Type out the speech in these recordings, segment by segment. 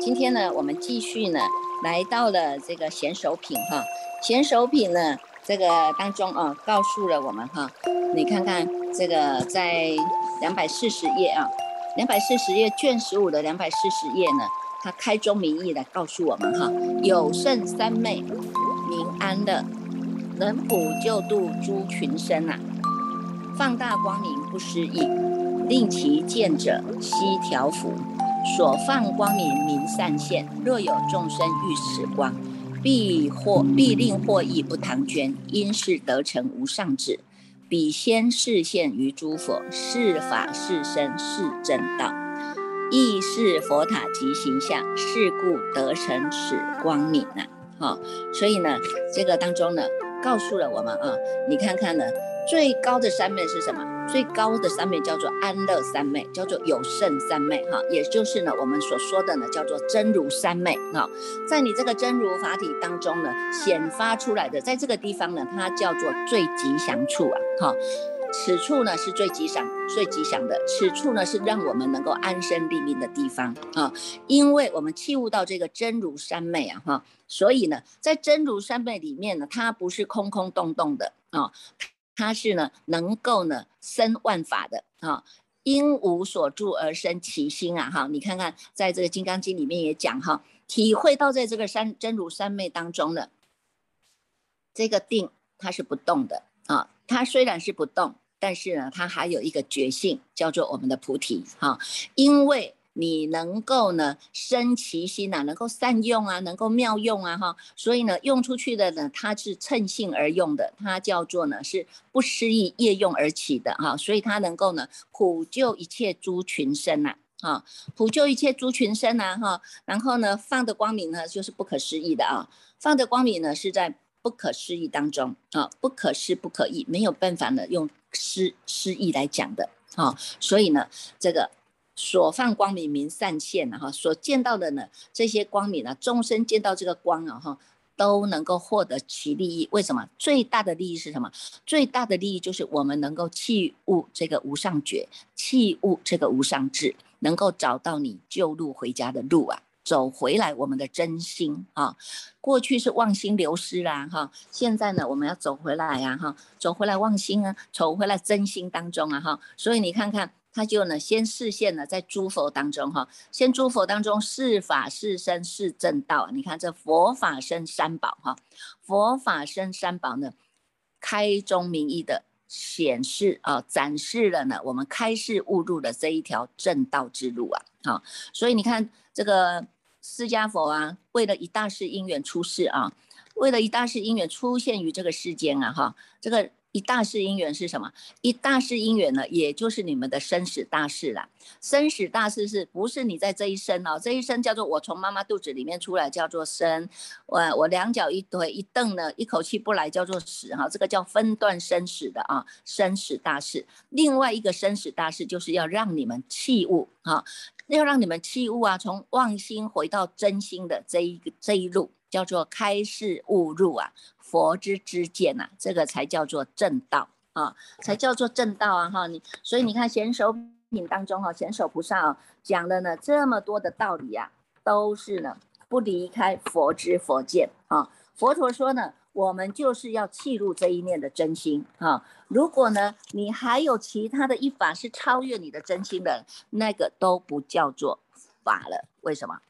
今天呢，我们继续呢，来到了这个贤手品哈。贤手品呢，这个当中啊，告诉了我们哈，你看看这个在两百四十页啊，两百四十页卷十五的两百四十页呢，它开宗明义的告诉我们哈，有圣三昧，明安乐，能普救度诸群生呐，放大光明不失意，令其见者悉调伏。所放光明明善现，若有众生遇此光，必获必令获益不唐捐，因是得成无上智。彼先示现于诸佛，是法是身是正道，亦是佛塔及形象，是故得成此光明呐。好，所以呢，这个当中呢，告诉了我们啊，你看看呢。最高的三昧是什么？最高的三昧叫做安乐三昧，叫做有胜三昧，哈，也就是呢，我们所说的呢，叫做真如三昧，哈，在你这个真如法体当中呢，显发出来的，在这个地方呢，它叫做最吉祥处啊，哈，此处呢是最吉祥、最吉祥的，此处呢是让我们能够安身立命的地方啊，因为我们器悟到这个真如三昧啊，哈，所以呢，在真如三昧里面呢，它不是空空洞洞的啊。它是呢，能够呢生万法的啊，因无所住而生其心啊，哈，你看看，在这个《金刚经》里面也讲哈，体会到在这个三真如三昧当中的这个定，它是不动的啊，它虽然是不动，但是呢，它还有一个觉性，叫做我们的菩提哈，因为。你能够呢生其心呐，能够善用啊，能够妙用啊，哈，所以呢用出去的呢，它是趁性而用的，它叫做呢是不失意业用而起的哈，所以它能够呢普救一切诸群生呐，哈，普救一切诸群生呐，哈，然后呢放的光明呢就是不可思议的啊，放的光明呢是在不可思议当中啊，不可思不可议，没有办法呢用思思意来讲的啊，所以呢这个。所放光明明善现呐哈，所见到的呢这些光明呢，众生见到这个光啊哈，都能够获得其利益。为什么？最大的利益是什么？最大的利益就是我们能够弃悟这个无上觉，弃悟这个无上智，能够找到你救路回家的路啊，走回来我们的真心啊。过去是妄心流失啦哈，现在呢我们要走回来呀哈，走回来妄心啊，走回来真心当中啊哈。所以你看看。他就呢，先示现了在诸佛当中哈，先诸佛当中是法是身是正道。你看这佛法身三宝哈，佛法身三宝呢，开宗明义的显示啊，展示了呢，我们开示悟入的这一条正道之路啊。好，所以你看这个释迦佛啊，为了一大世因缘出世啊，为了一大世因缘出现于这个世间啊哈，这个。一大事因缘是什么？一大事因缘呢，也就是你们的生死大事啦。生死大事是不是你在这一生哦？这一生叫做我从妈妈肚子里面出来，叫做生。我我两脚一推一蹬呢，一口气不来，叫做死哈。这个叫分段生死的啊，生死大事。另外一个生死大事就是要让你们弃物哈，要让你们弃物啊，从妄心回到真心的这一个这一路。叫做开示悟入啊，佛之之见呐，这个才叫做正道啊，才叫做正道啊哈！你所以你看贤手品当中哈，贤手菩萨啊讲的呢这么多的道理啊，都是呢不离开佛之佛见啊。佛陀说呢，我们就是要契入这一念的真心啊。如果呢你还有其他的一法是超越你的真心的，那个都不叫做法了。为什么？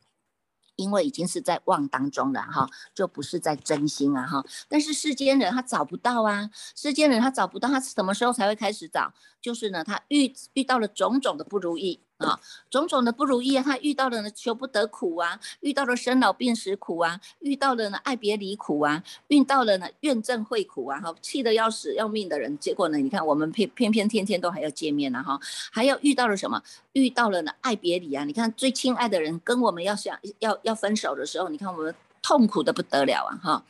因为已经是在妄当中了哈，就不是在真心啊哈。但是世间人他找不到啊，世间人他找不到，他什么时候才会开始找？就是呢，他遇遇到了种种的不如意。啊，种种的不如意啊，他遇到了呢求不得苦啊，遇到了生老病死苦啊，遇到了呢爱别离苦啊，遇到了呢怨憎会苦啊，哈，气得要死要命的人，结果呢，你看我们偏偏偏天天都还要见面呢，哈，还要遇到了什么？遇到了呢爱别离啊，你看最亲爱的人跟我们要想要要分手的时候，你看我们痛苦的不得了啊，哈，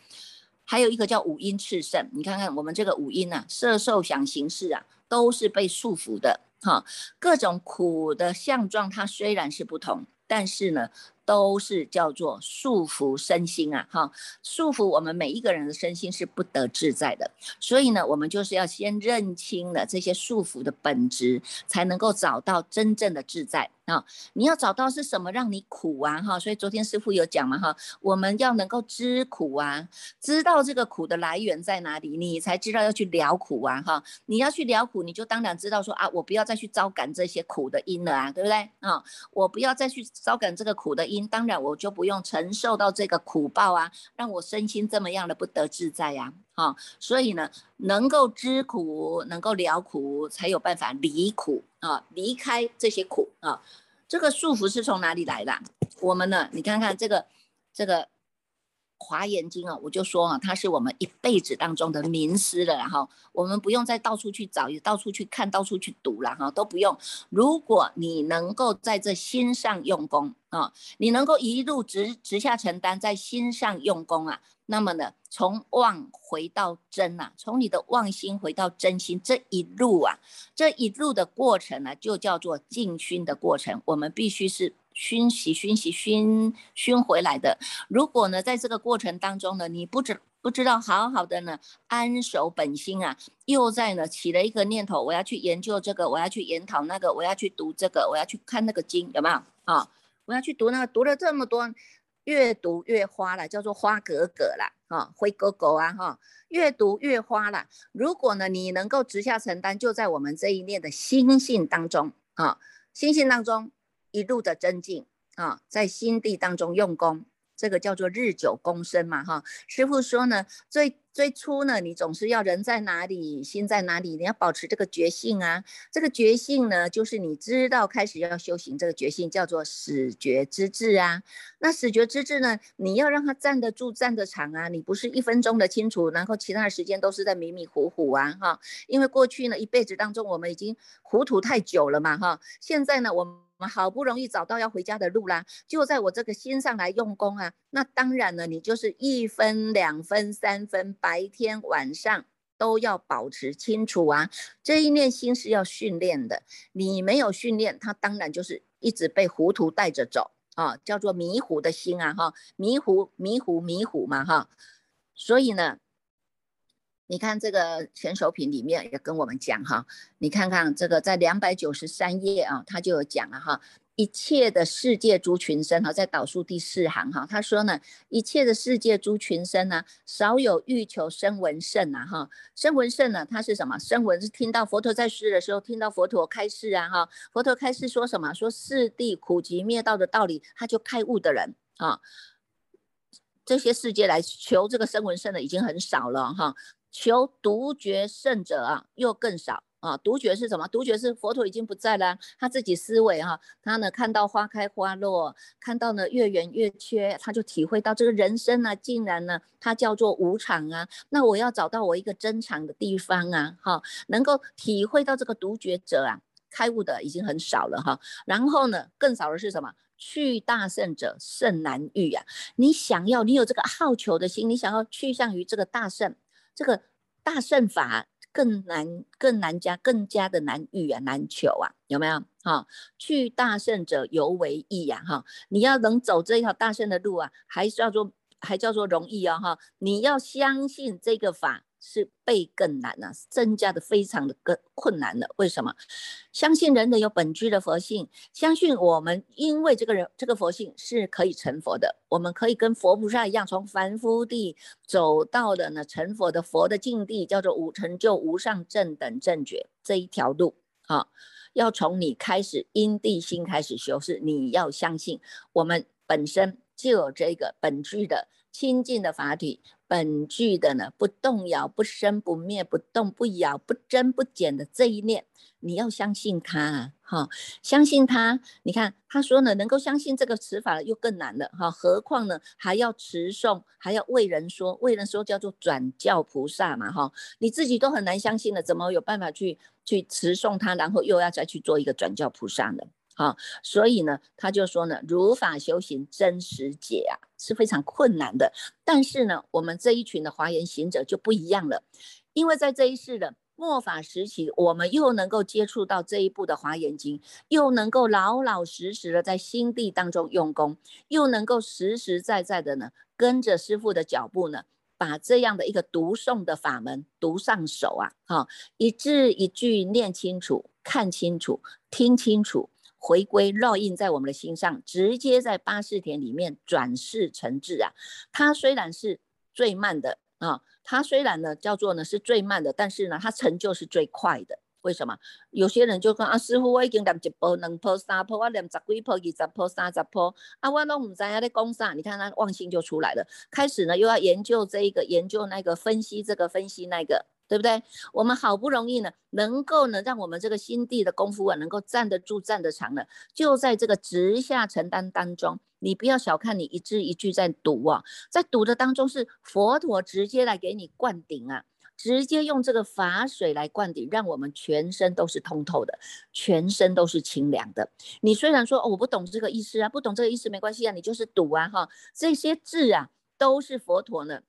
还有一个叫五阴炽盛，你看看我们这个五阴啊，色受想行识啊，都是被束缚的。哈，各种苦的相状，它虽然是不同，但是呢，都是叫做束缚身心啊，哈，束缚我们每一个人的身心是不得自在的。所以呢，我们就是要先认清了这些束缚的本质，才能够找到真正的自在。啊，你要找到是什么让你苦啊？哈，所以昨天师傅有讲嘛，哈，我们要能够知苦啊，知道这个苦的来源在哪里，你才知道要去了苦啊，哈，你要去了苦，你就当然知道说啊，我不要再去招感这些苦的因了啊，对不对？啊，我不要再去招感这个苦的因，当然我就不用承受到这个苦报啊，让我身心这么样的不得自在呀，啊，所以呢，能够知苦，能够了苦，才有办法离苦。啊，离开这些苦啊，这个束缚是从哪里来的？我们呢？你看看这个这个华严经啊，我就说啊，它是我们一辈子当中的名师了，然后我们不用再到处去找，也到处去看，到处去读了哈，都不用。如果你能够在这心上用功啊，你能够一路直直下承担，在心上用功啊。那么呢，从妄回到真呐，从你的妄心回到真心，这一路啊，这一路的过程呢，就叫做静熏的过程。我们必须是熏习、熏习、熏熏回来的。如果呢，在这个过程当中呢，你不知不知道好好的呢安守本心啊，又在呢起了一个念头，我要去研究这个，我要去研讨那个，我要去读这个，我要去看那个经，有没有啊？我要去读那个，读了这么多。越读越花了，叫做花格格啦，哈，灰狗狗啊，哈，越读越花了。如果呢，你能够直下承担，就在我们这一念的心性当中啊，心性当中一路的增进啊，在心地当中用功。这个叫做日久功深嘛，哈，师傅说呢，最最初呢，你总是要人在哪里，心在哪里，你要保持这个觉性啊。这个觉性呢，就是你知道开始要修行，这个觉性叫做始觉之智啊。那始觉之智呢，你要让它站得住、站得长啊。你不是一分钟的清楚，然后其他的时间都是在迷迷糊糊啊，哈。因为过去呢一辈子当中，我们已经糊涂太久了嘛，哈。现在呢，我。好不容易找到要回家的路啦，就在我这个心上来用功啊。那当然了，你就是一分、两分、三分，白天晚上都要保持清楚啊。这一念心是要训练的，你没有训练，它当然就是一直被糊涂带着走啊，叫做迷糊的心啊，哈，迷糊、迷糊、迷糊嘛，哈。所以呢。你看这个前手品里面也跟我们讲哈，你看看这个在两百九十三页啊，他就有讲了哈，一切的世界诸群生哈，在导数第四行哈，他说呢，一切的世界诸群生呢，少有欲求声闻圣啊哈，声闻圣呢，他是什么？声闻是听到佛陀在世的时候，听到佛陀开示啊哈，佛陀开示说什么？说四谛苦集灭道的道理，他就开悟的人啊，这些世界来求这个声闻圣的已经很少了哈。求独觉圣者啊，又更少啊。独觉是什么？独觉是佛陀已经不在了，他自己思维哈，他呢看到花开花落，看到呢月圆月缺，他就体会到这个人生呢，竟然呢，它叫做无常啊。那我要找到我一个珍藏的地方啊，哈，能够体会到这个独觉者啊，开悟的已经很少了哈。然后呢，更少的是什么？去大圣者甚难遇啊。你想要，你有这个好求的心，你想要去向于这个大圣。这个大圣法更难，更难加，更加的难遇啊，难求啊，有没有？哈，去大圣者尤为易呀，哈，你要能走这一条大圣的路啊，还叫做还叫做容易啊，哈，你要相信这个法。是倍更难了，增加的非常的更困难了。为什么？相信人的有本具的佛性，相信我们因为这个人这个佛性是可以成佛的，我们可以跟佛菩萨一样，从凡夫地走到了呢成佛的佛的境地，叫做五成就无上正等正觉这一条路啊，要从你开始因地心开始修，是你要相信我们本身就有这个本具的清净的法体。本具的呢，不动摇、不生不灭、不动不摇、不增不减的这一念，你要相信他哈，相信他。你看他说呢，能够相信这个词法又更难了哈，何况呢还要持诵，还要为人说，为人说叫做转教菩萨嘛哈，你自己都很难相信了，怎么有办法去去持诵他，然后又要再去做一个转教菩萨呢？好，所以呢，他就说呢，如法修行真实解啊，是非常困难的。但是呢，我们这一群的华严行者就不一样了，因为在这一世的末法时期，我们又能够接触到这一部的华严经，又能够老老实实的在心地当中用功，又能够实实在在的呢，跟着师父的脚步呢，把这样的一个读诵的法门读上手啊，哈，一字一句念清楚、看清楚、听清楚，回归烙印在我们的心上，直接在八识田里面转世成智啊。它虽然是最慢的啊。它虽然呢叫做呢是最慢的，但是呢它成就是最快的。为什么？有些人就讲啊，师傅我已经念一波、两波、三波，我念十几波、二十波、三十波，啊，我拢唔知啊在讲啥。你看他忘性就出来了，开始呢又要研究这一个，研究那个，分析这个，分析那个。对不对？我们好不容易呢，能够呢，让我们这个心地的功夫啊，能够站得住、站得长了，就在这个直下承担当中。你不要小看你一字一句在读啊，在读的当中是佛陀直接来给你灌顶啊，直接用这个法水来灌顶，让我们全身都是通透的，全身都是清凉的。你虽然说，我不懂这个意思啊，不懂这个意思没关系啊，你就是读啊哈，这些字啊都是佛陀呢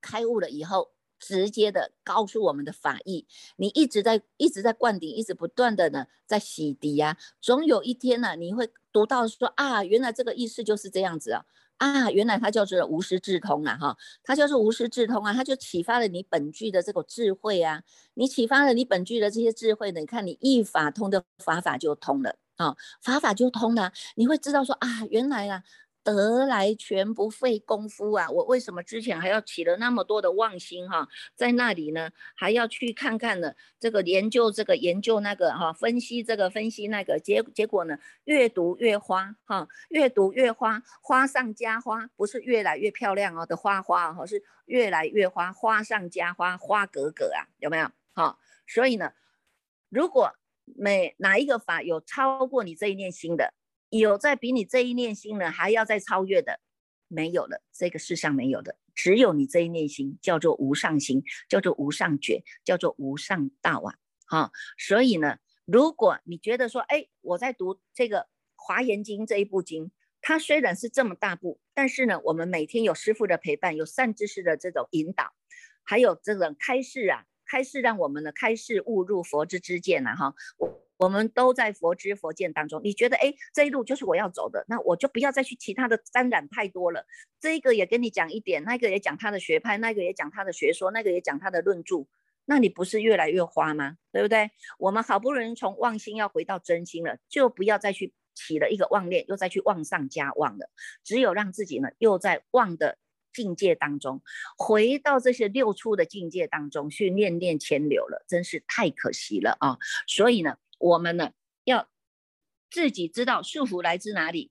开悟了以后。直接的告诉我们的法义，你一直在一直在灌顶，一直不断的呢在洗涤呀，总有一天呢，你会读到说啊，原来这个意思就是这样子啊，啊，原来它叫做无师自通啊，哈，它叫做无师自通啊，它就启发了你本具的这个智慧啊，你启发了你本具的这些智慧呢，你看你一法通的法法就通了啊，法法就通了，你会知道说啊，原来啊。得来全不费功夫啊！我为什么之前还要起了那么多的妄心哈？在那里呢，还要去看看呢，这个研究这个研究那个哈，分析这个分析那个结结果呢，越读越花哈，越读越花，花上加花，不是越来越漂亮哦的花花哈，是越来越花，花上加花，花格格啊，有没有？哈，所以呢，如果每哪一个法有超过你这一念心的。有在比你这一念心呢还要再超越的，没有了，这个世上没有的，只有你这一念心，叫做无上心，叫做无上觉，叫做无上道啊！哈，所以呢，如果你觉得说，哎，我在读这个《华严经》这一部经，它虽然是这么大部，但是呢，我们每天有师父的陪伴，有善知识的这种引导，还有这种开示啊，开示让我们呢开示悟入佛之之见呐，哈，我。我们都在佛之佛见当中，你觉得哎，这一路就是我要走的，那我就不要再去其他的沾染太多了。这个也跟你讲一点，那个也讲他的学派，那个也讲他的学说，那个也讲他的论著，那你不是越来越花吗？对不对？我们好不容易从妄心要回到真心了，就不要再去起了一个妄念，又再去妄上加妄了。只有让自己呢，又在妄的境界当中，回到这些六出的境界当中去念念牵流了，真是太可惜了啊！所以呢。我们呢要自己知道束缚来自哪里，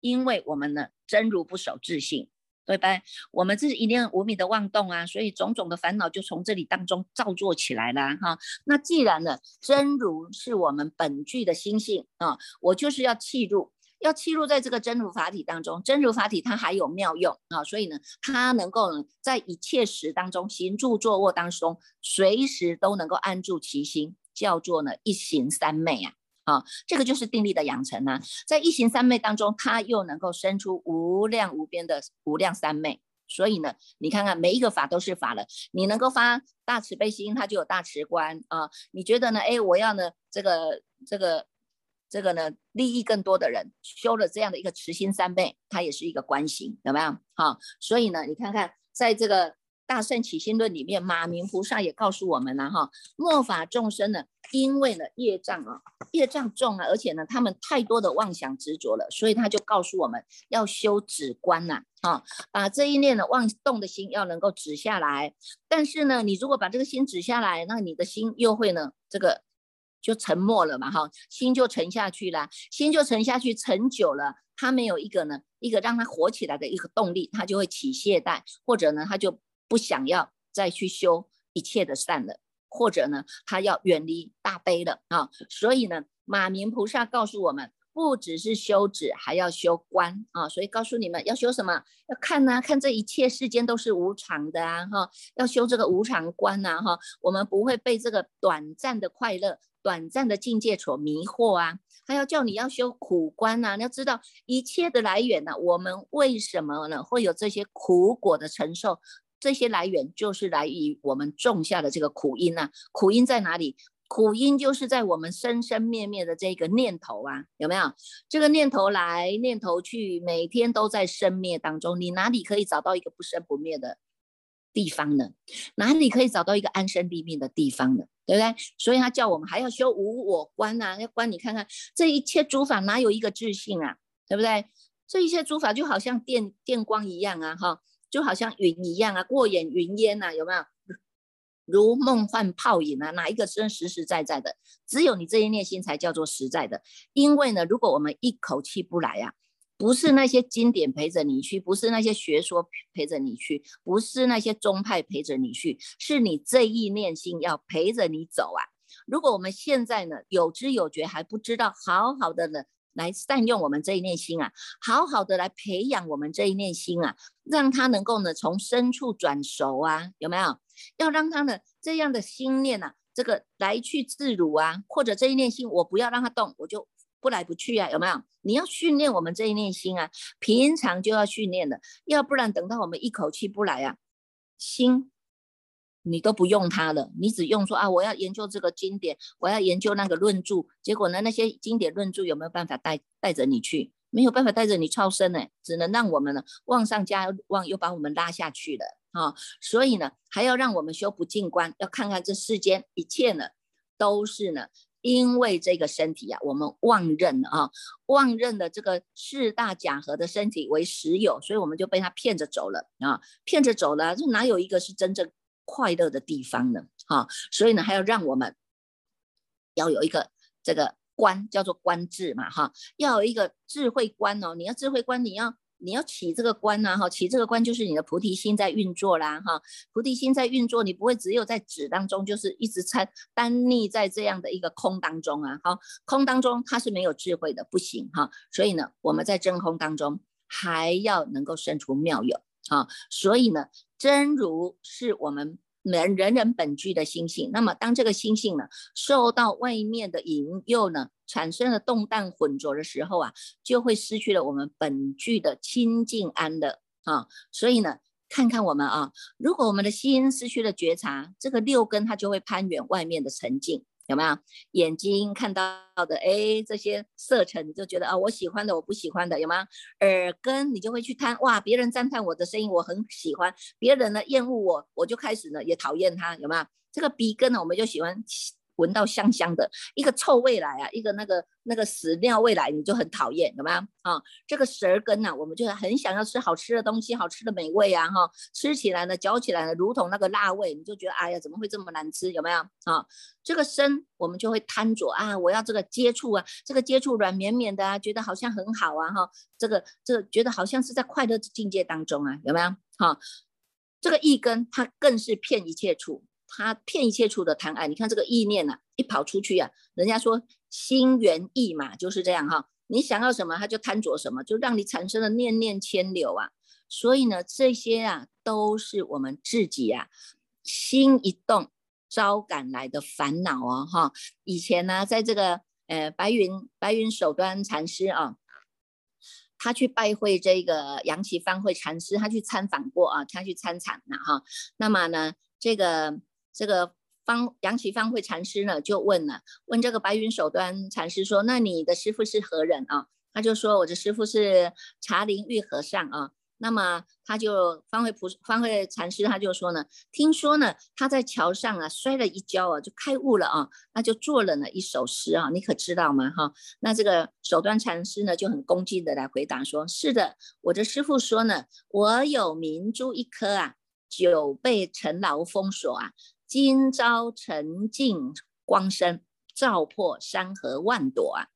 因为我们呢真如不守自信，对吧？我们这是一念无明的妄动啊，所以种种的烦恼就从这里当中造作起来了哈。那既然呢真如是我们本具的心性啊，我就是要契入，要契入在这个真如法体当中，真如法体它还有妙用啊，所以呢它能够在一切时当中行住坐卧当中，随时都能够安住其心。叫做呢一行三昧啊，啊，这个就是定力的养成啊，在一行三昧当中，它又能够生出无量无边的无量三昧。所以呢，你看看每一个法都是法了，你能够发大慈悲心，它就有大慈观啊。你觉得呢？哎，我要呢这个这个这个呢利益更多的人，修了这样的一个慈心三昧，它也是一个观行，有没有？好，所以呢，你看看在这个。大圣起心论里面，马明菩萨也告诉我们了哈，末法众生呢，因为呢业障啊，业障重啊，而且呢他们太多的妄想执着了，所以他就告诉我们要修止观呐，哈，把这一念的妄动的心要能够止下来。但是呢，你如果把这个心止下来，那你的心又会呢，这个就沉默了嘛，哈，心就沉下去了，心就沉下去，沉久了，他没有一个呢，一个让他活起来的一个动力，他就会起懈怠，或者呢，他就。不想要再去修一切的善了，或者呢，他要远离大悲了啊。所以呢，马明菩萨告诉我们，不只是修止，还要修观啊。所以告诉你们要修什么？要看呐，看这一切世间都是无常的啊，哈，要修这个无常观呐，哈。我们不会被这个短暂的快乐、短暂的境界所迷惑啊。他要叫你要修苦观呐，你要知道一切的来源呢。我们为什么呢会有这些苦果的承受？这些来源就是来于我们种下的这个苦因呐。苦因在哪里？苦因就是在我们生生灭灭的这个念头啊，有没有？这个念头来，念头去，每天都在生灭当中。你哪里可以找到一个不生不灭的地方呢？哪里可以找到一个安身立命的地方呢？对不对？所以他叫我们还要修无我观啊，要观你看看这一切诸法哪有一个自性啊？对不对？这一切诸法就好像电电光一样啊，哈，就好像云一样啊，过眼云烟呐，有没有？如梦幻泡影啊，哪一个真实实在在的？只有你这一念心才叫做实在的。因为呢，如果我们一口气不来呀，不是那些经典陪着你去，不是那些学说陪着你去，不是那些宗派陪着你去，是你这一念心要陪着你走啊。如果我们现在呢有知有觉还不知道，好好的呢来善用我们这一念心啊，好好的来培养我们这一念心啊，让它能够呢从深处转熟啊，有没有？要让它呢这样的心念呐，这个来去自如啊，或者这一念心我不要让它动，我就不来不去啊，有没有？你要训练我们这一念心啊，平常就要训练的，要不然等到我们一口气不来啊，心你都不用它了，你只用说啊，我要研究这个经典，我要研究那个论著，结果呢那些经典论著有没有办法带带着你去？没有办法带着你超生呢，只能让我们呢往上加望，又把我们拉下去了。啊，所以呢，还要让我们修不净观，要看看这世间一切呢，都是呢，因为这个身体啊，我们妄认了啊，妄认的这个四大假合的身体为实有，所以我们就被他骗着走了啊，骗着走了，这哪有一个是真正快乐的地方呢？哈，所以呢，还要让我们要有一个这个观，叫做观智嘛，哈，要有一个智慧观哦，你要智慧观，你要。你要起这个观呐，哈，起这个观就是你的菩提心在运作啦，哈，菩提心在运作，你不会只有在止当中，就是一直参单溺在这样的一个空当中啊，哈，空当中它是没有智慧的，不行哈，所以呢，我们在真空当中还要能够生出妙有啊，所以呢，真如是我们。人人人本具的心性，那么当这个心性呢受到外面的引诱呢，产生了动荡混浊的时候啊，就会失去了我们本具的清净安乐啊。所以呢，看看我们啊，如果我们的心失去了觉察，这个六根它就会攀援外面的沉静。有没有眼睛看到的？哎，这些色尘你就觉得啊，我喜欢的，我不喜欢的，有吗？耳根你就会去贪，哇，别人赞叹我的声音，我很喜欢；别人呢厌恶我，我就开始呢也讨厌他，有吗？这个鼻根呢，我们就喜欢。闻到香香的一个臭味来啊，一个那个那个屎尿味来，你就很讨厌，有没有啊？这个舌根呢，我们就很想要吃好吃的东西，好吃的美味啊，哈，吃起来呢，嚼起来呢，如同那个辣味，你就觉得哎呀，怎么会这么难吃？有没有啊？这个身我们就会贪着啊，我要这个接触啊，这个接触软绵绵的啊，觉得好像很好啊，哈，这个这个觉得好像是在快乐境界当中啊，有没有？哈，这个一根它更是骗一切处。他骗一切处的贪爱，你看这个意念呐，一跑出去啊，人家说心猿意马就是这样哈，你想要什么他就贪着什么，就让你产生了念念牵流啊。所以呢，这些啊都是我们自己啊心一动招赶来的烦恼哦哈。以前呢，在这个呃白云白云首端禅师啊，他去拜会这个杨岐方会禅师，他去参访过啊，他去参禅了哈。那么呢，这个。这个方杨启方会禅师呢，就问了，问这个白云首端禅师说：“那你的师傅是何人啊？”他就说：“我的师傅是茶陵玉和尚啊。”那么他就方会菩方会禅师他就说呢：“听说呢，他在桥上啊摔了一跤啊，就开悟了啊，那就做了呢一首诗啊，你可知道吗？哈，那这个首端禅师呢就很恭敬的来回答说：是的，我的师傅说呢，我有明珠一颗啊，久被尘劳封锁啊。”今朝沉静光生，照破山河万朵啊！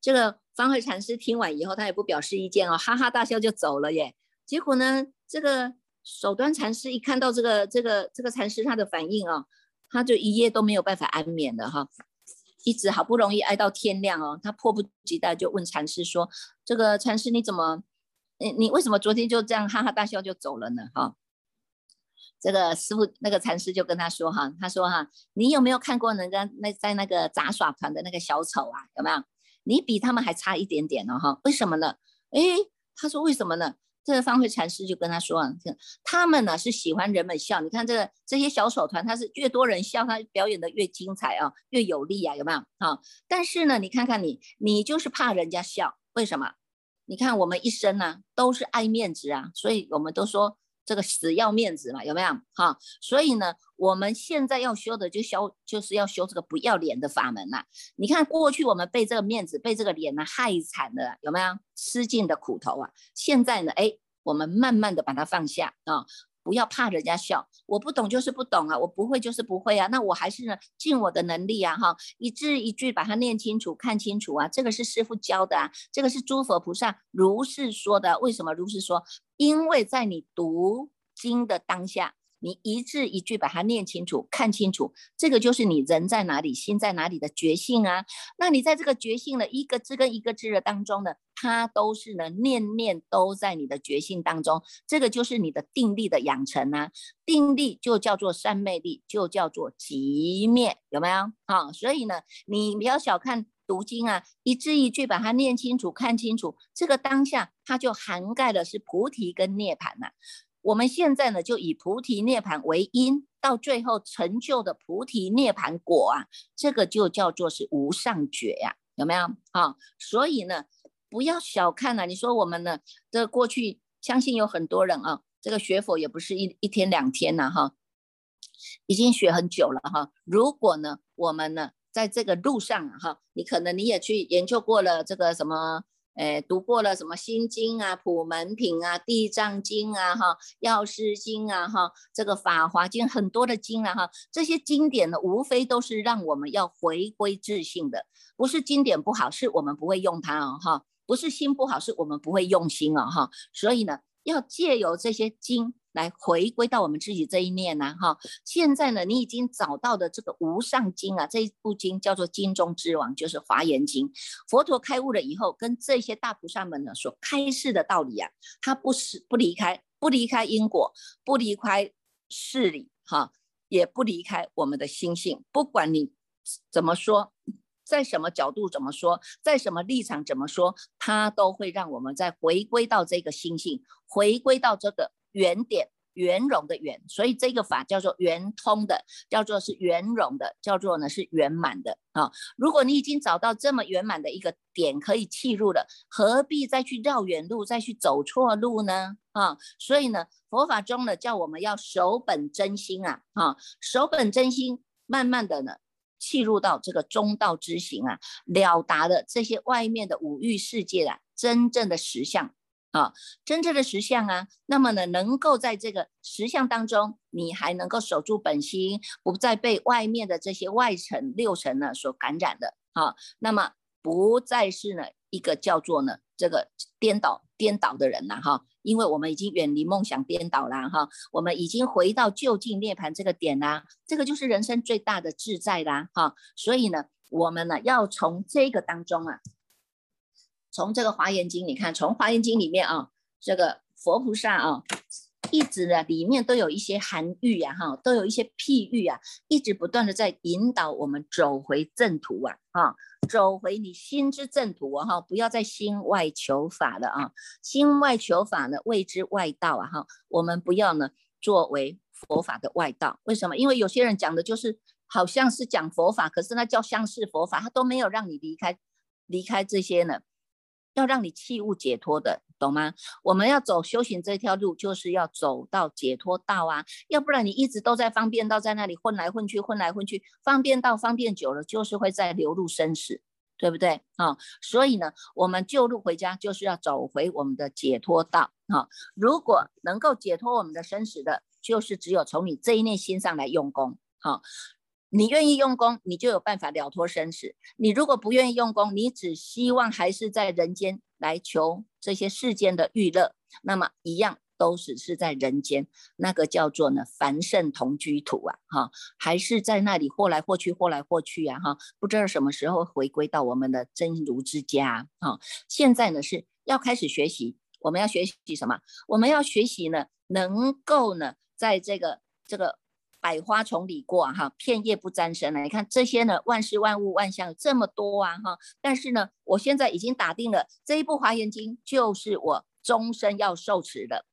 这个方慧禅师听完以后，他也不表示意见哦，哈哈大笑就走了耶。结果呢，这个首端禅师一看到这个这个这个禅师他的反应哦，他就一夜都没有办法安眠的哈，一直好不容易挨到天亮哦，他迫不及待就问禅师说：“这个禅师你怎么，你你为什么昨天就这样哈哈大笑就走了呢？”哈。这个师傅那个禅师就跟他说哈，他说哈，你有没有看过人家那在那个杂耍团的那个小丑啊？有没有？你比他们还差一点点哦哈？为什么呢？诶，他说为什么呢？这个方慧禅师就跟他说啊，他们呢是喜欢人们笑。你看这个这些小丑团，他是越多人笑，他表演的越精彩啊，越有力啊，有没有？好，但是呢，你看看你，你就是怕人家笑，为什么？你看我们一生呢都是爱面子啊，所以我们都说。这个死要面子嘛，有没有？哈，所以呢，我们现在要修的就修，就是要修这个不要脸的法门呐。你看过去我们被这个面子、被这个脸呢害惨了，有没有吃尽的苦头啊？现在呢，哎，我们慢慢的把它放下啊。不要怕人家笑，我不懂就是不懂啊，我不会就是不会啊，那我还是呢尽我的能力啊，哈，一字一句把它念清楚、看清楚啊，这个是师傅教的啊，这个是诸佛菩萨如是说的。为什么如是说？因为在你读经的当下。你一字一句把它念清楚、看清楚，这个就是你人在哪里、心在哪里的觉性啊。那你在这个觉性的一个字跟一个字的当中呢，它都是呢念念都在你的觉性当中，这个就是你的定力的养成啊。定力就叫做三昧力，就叫做极灭，有没有？啊，所以呢，你不要小看读经啊，一字一句把它念清楚、看清楚，这个当下它就涵盖的是菩提跟涅槃呐。我们现在呢，就以菩提涅盘为因，到最后成就的菩提涅盘果啊，这个就叫做是无上觉呀，有没有？啊，所以呢，不要小看了。你说我们呢，这过去相信有很多人啊，这个学佛也不是一一天两天了哈，已经学很久了哈。如果呢，我们呢，在这个路上哈，你可能你也去研究过了这个什么。哎，读过了什么心经啊、普门品啊、地藏经啊、哈药师经啊、哈这个法华经很多的经啊、哈这些经典呢，无非都是让我们要回归自信的，不是经典不好，是我们不会用它哦，哈，不是心不好，是我们不会用心哦，哈，所以呢，要借由这些经。来回归到我们自己这一面呢，哈！现在呢，你已经找到的这个无上经啊，这一部经叫做经中之王，就是华严经。佛陀开悟了以后，跟这些大菩萨们呢所开示的道理啊，他不是不离开，不离开因果，不离开事理，哈，也不离开我们的心性。不管你怎么说，在什么角度怎么说，在什么立场怎么说，他都会让我们再回归到这个心性，回归到这个。圆点圆融的圆，所以这个法叫做圆通的，叫做是圆融的，叫做呢是圆满的啊。如果你已经找到这么圆满的一个点可以切入了，何必再去绕远路，再去走错路呢？啊，所以呢，佛法中呢叫我们要守本真心啊，啊，守本真心，慢慢的呢切入到这个中道之行啊，了达了这些外面的五欲世界啊真正的实相。啊，真正的实相啊，那么呢，能够在这个实相当中，你还能够守住本心，不再被外面的这些外尘六尘呢所感染的啊，那么不再是呢一个叫做呢这个颠倒颠倒的人了哈，因为我们已经远离梦想颠倒了哈，我们已经回到就近涅槃这个点啦，这个就是人生最大的自在啦哈，所以呢，我们呢要从这个当中啊。从这个华严经，你看，从华严经里面啊，这个佛菩萨啊，一直呢里面都有一些含喻呀，哈，都有一些譬喻啊，一直不断的在引导我们走回正途啊，啊，走回你心之正途啊，哈，不要在心外求法了啊，心外求法呢，谓之外道啊，哈，我们不要呢作为佛法的外道，为什么？因为有些人讲的就是好像是讲佛法，可是那叫相似佛法，他都没有让你离开离开这些呢。要让你弃物解脱的，懂吗？我们要走修行这条路，就是要走到解脱道啊，要不然你一直都在方便道，在那里混来混去，混来混去，方便道方便久了，就是会在流入生死，对不对啊？所以呢，我们救路回家，就是要走回我们的解脱道啊。如果能够解脱我们的生死的，就是只有从你这一念心上来用功，好。你愿意用功，你就有办法了脱生死。你如果不愿意用功，你只希望还是在人间来求这些世间的娱乐，那么一样都只是在人间，那个叫做呢凡圣同居土啊，哈，还是在那里或来或去，或来或去啊，哈，不知道什么时候回归到我们的真如之家啊。现在呢是要开始学习，我们要学习什么？我们要学习呢，能够呢在这个这个。百花丛里过哈，片叶不沾身了。你看这些呢，万事万物万象这么多啊哈，但是呢，我现在已经打定了这一部华严经就是我终身要受持的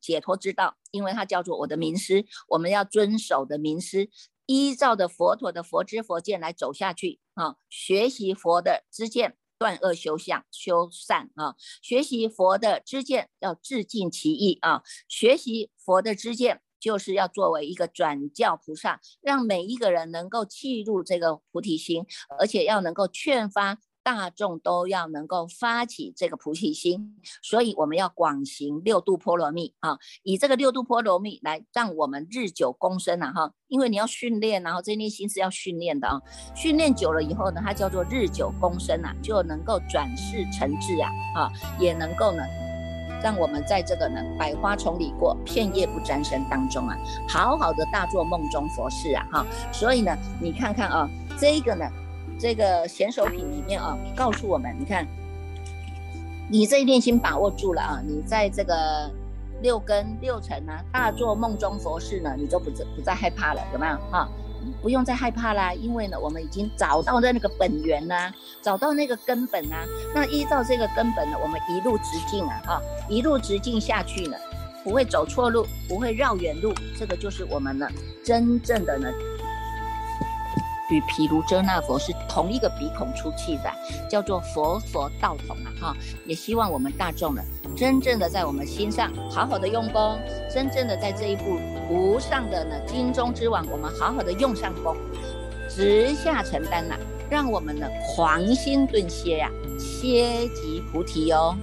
解脱之道，因为它叫做我的名师，我们要遵守的名师，依照的佛陀的佛知佛见来走下去啊，学习佛的知见。断恶修相修善啊，学习佛的知见要自尽其意啊，学习佛的知见就是要作为一个转教菩萨，让每一个人能够契入这个菩提心，而且要能够劝发。大众都要能够发起这个菩提心，所以我们要广行六度波罗蜜啊，以这个六度波罗蜜来让我们日久功深呐哈，因为你要训练，然后这念心是要训练的啊，训练久了以后呢，它叫做日久功深呐，就能够转世成智啊，啊，也能够呢，让我们在这个呢百花丛里过，片叶不沾身当中啊，好好的大做梦中佛事啊哈，所以呢，你看看啊，这个呢。这个显手品里面啊，告诉我们，你看，你这一念心把握住了啊，你在这个六根六尘呢，大做梦中佛事呢，你就不再不再害怕了，有没有哈？不用再害怕啦，因为呢，我们已经找到了那个本源呐，找到那个根本呐。那依照这个根本呢，我们一路直进啊，哈，一路直进下去呢，不会走错路，不会绕远路，这个就是我们呢真正的呢。与毗卢遮那佛是同一个鼻孔出气的，叫做佛佛道同啊！哈，也希望我们大众呢，真正的在我们心上好好的用功，真正的在这一步无上的呢金钟之王，我们好好的用上功，直下承担呐，让我们呢狂心顿歇呀，歇即菩提哟。